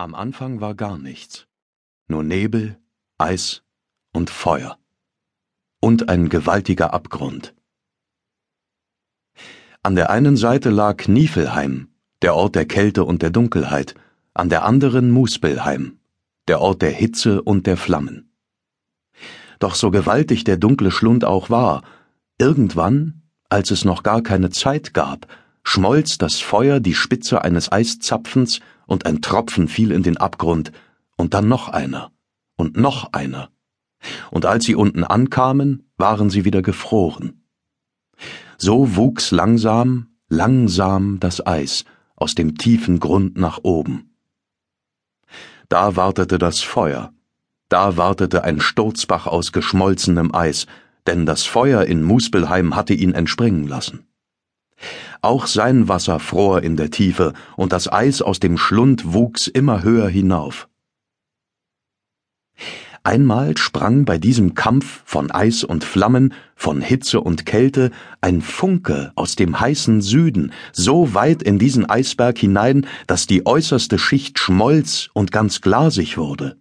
Am Anfang war gar nichts. Nur Nebel, Eis und Feuer. Und ein gewaltiger Abgrund. An der einen Seite lag Niefelheim, der Ort der Kälte und der Dunkelheit, an der anderen Muspelheim, der Ort der Hitze und der Flammen. Doch so gewaltig der dunkle Schlund auch war, irgendwann, als es noch gar keine Zeit gab, schmolz das Feuer die Spitze eines Eiszapfens und ein Tropfen fiel in den Abgrund, und dann noch einer, und noch einer. Und als sie unten ankamen, waren sie wieder gefroren. So wuchs langsam, langsam das Eis aus dem tiefen Grund nach oben. Da wartete das Feuer, da wartete ein Sturzbach aus geschmolzenem Eis, denn das Feuer in Muspelheim hatte ihn entspringen lassen. Auch sein Wasser fror in der Tiefe, und das Eis aus dem Schlund wuchs immer höher hinauf. Einmal sprang bei diesem Kampf von Eis und Flammen, von Hitze und Kälte, ein Funke aus dem heißen Süden so weit in diesen Eisberg hinein, dass die äußerste Schicht schmolz und ganz glasig wurde.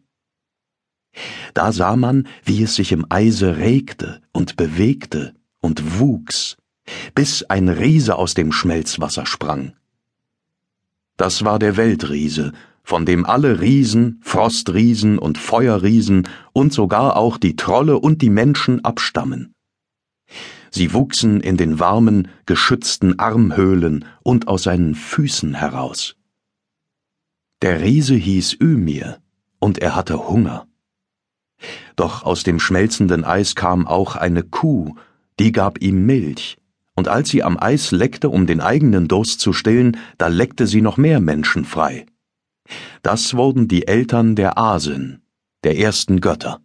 Da sah man, wie es sich im Eise regte und bewegte und wuchs bis ein Riese aus dem Schmelzwasser sprang. Das war der Weltriese, von dem alle Riesen, Frostriesen und Feuerriesen und sogar auch die Trolle und die Menschen abstammen. Sie wuchsen in den warmen, geschützten Armhöhlen und aus seinen Füßen heraus. Der Riese hieß Ymir, und er hatte Hunger. Doch aus dem schmelzenden Eis kam auch eine Kuh, die gab ihm Milch, und als sie am Eis leckte, um den eigenen Durst zu stillen, da leckte sie noch mehr Menschen frei. Das wurden die Eltern der Asen, der ersten Götter.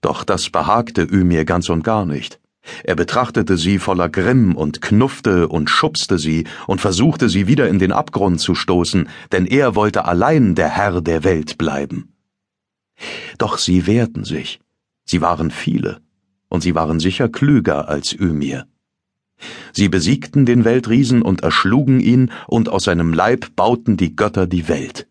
Doch das behagte Ymir ganz und gar nicht. Er betrachtete sie voller Grimm und knuffte und schubste sie und versuchte sie wieder in den Abgrund zu stoßen, denn er wollte allein der Herr der Welt bleiben. Doch sie wehrten sich. Sie waren viele, und sie waren sicher klüger als Ymir. Sie besiegten den Weltriesen und erschlugen ihn, und aus seinem Leib bauten die Götter die Welt.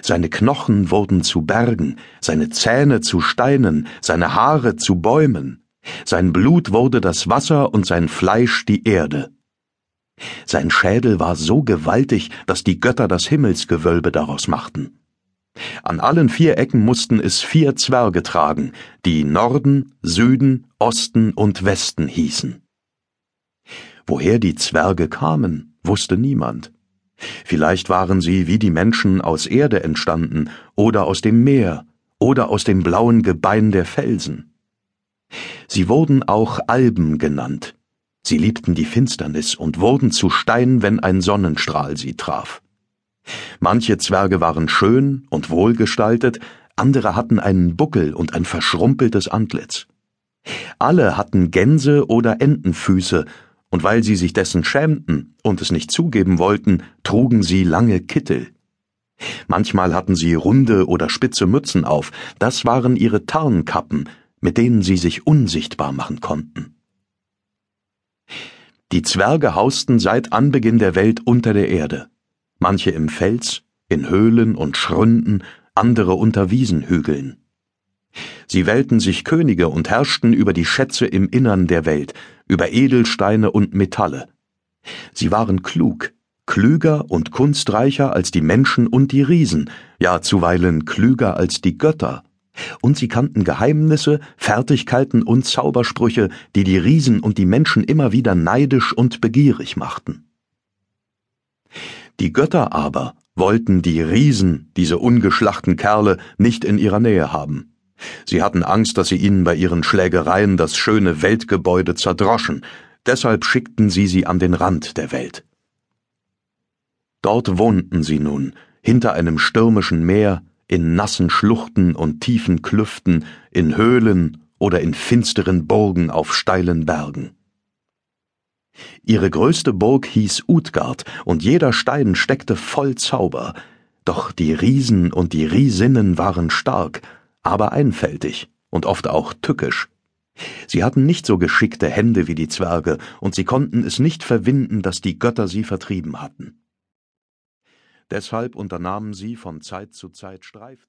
Seine Knochen wurden zu Bergen, seine Zähne zu Steinen, seine Haare zu Bäumen, sein Blut wurde das Wasser und sein Fleisch die Erde. Sein Schädel war so gewaltig, dass die Götter das Himmelsgewölbe daraus machten. An allen vier Ecken mussten es vier Zwerge tragen, die Norden, Süden, Osten und Westen hießen. Woher die Zwerge kamen, wusste niemand. Vielleicht waren sie wie die Menschen aus Erde entstanden oder aus dem Meer oder aus dem blauen Gebein der Felsen. Sie wurden auch Alben genannt. Sie liebten die Finsternis und wurden zu Stein, wenn ein Sonnenstrahl sie traf. Manche Zwerge waren schön und wohlgestaltet, andere hatten einen Buckel und ein verschrumpeltes Antlitz. Alle hatten Gänse oder Entenfüße und weil sie sich dessen schämten und es nicht zugeben wollten, trugen sie lange Kittel. Manchmal hatten sie runde oder spitze Mützen auf, das waren ihre Tarnkappen, mit denen sie sich unsichtbar machen konnten. Die Zwerge hausten seit Anbeginn der Welt unter der Erde, manche im Fels, in Höhlen und Schründen, andere unter Wiesenhügeln. Sie wählten sich Könige und herrschten über die Schätze im Innern der Welt, über Edelsteine und Metalle. Sie waren klug, klüger und kunstreicher als die Menschen und die Riesen, ja zuweilen klüger als die Götter. Und sie kannten Geheimnisse, Fertigkeiten und Zaubersprüche, die die Riesen und die Menschen immer wieder neidisch und begierig machten. Die Götter aber wollten die Riesen, diese ungeschlachten Kerle, nicht in ihrer Nähe haben. Sie hatten Angst, dass sie ihnen bei ihren Schlägereien das schöne Weltgebäude zerdroschen, deshalb schickten sie sie an den Rand der Welt. Dort wohnten sie nun, hinter einem stürmischen Meer, in nassen Schluchten und tiefen Klüften, in Höhlen oder in finsteren Burgen auf steilen Bergen. Ihre größte Burg hieß Utgard, und jeder Stein steckte voll Zauber, doch die Riesen und die Riesinnen waren stark, aber einfältig und oft auch tückisch. Sie hatten nicht so geschickte Hände wie die Zwerge, und sie konnten es nicht verwinden, dass die Götter sie vertrieben hatten. Deshalb unternahmen sie von Zeit zu Zeit Streifzüge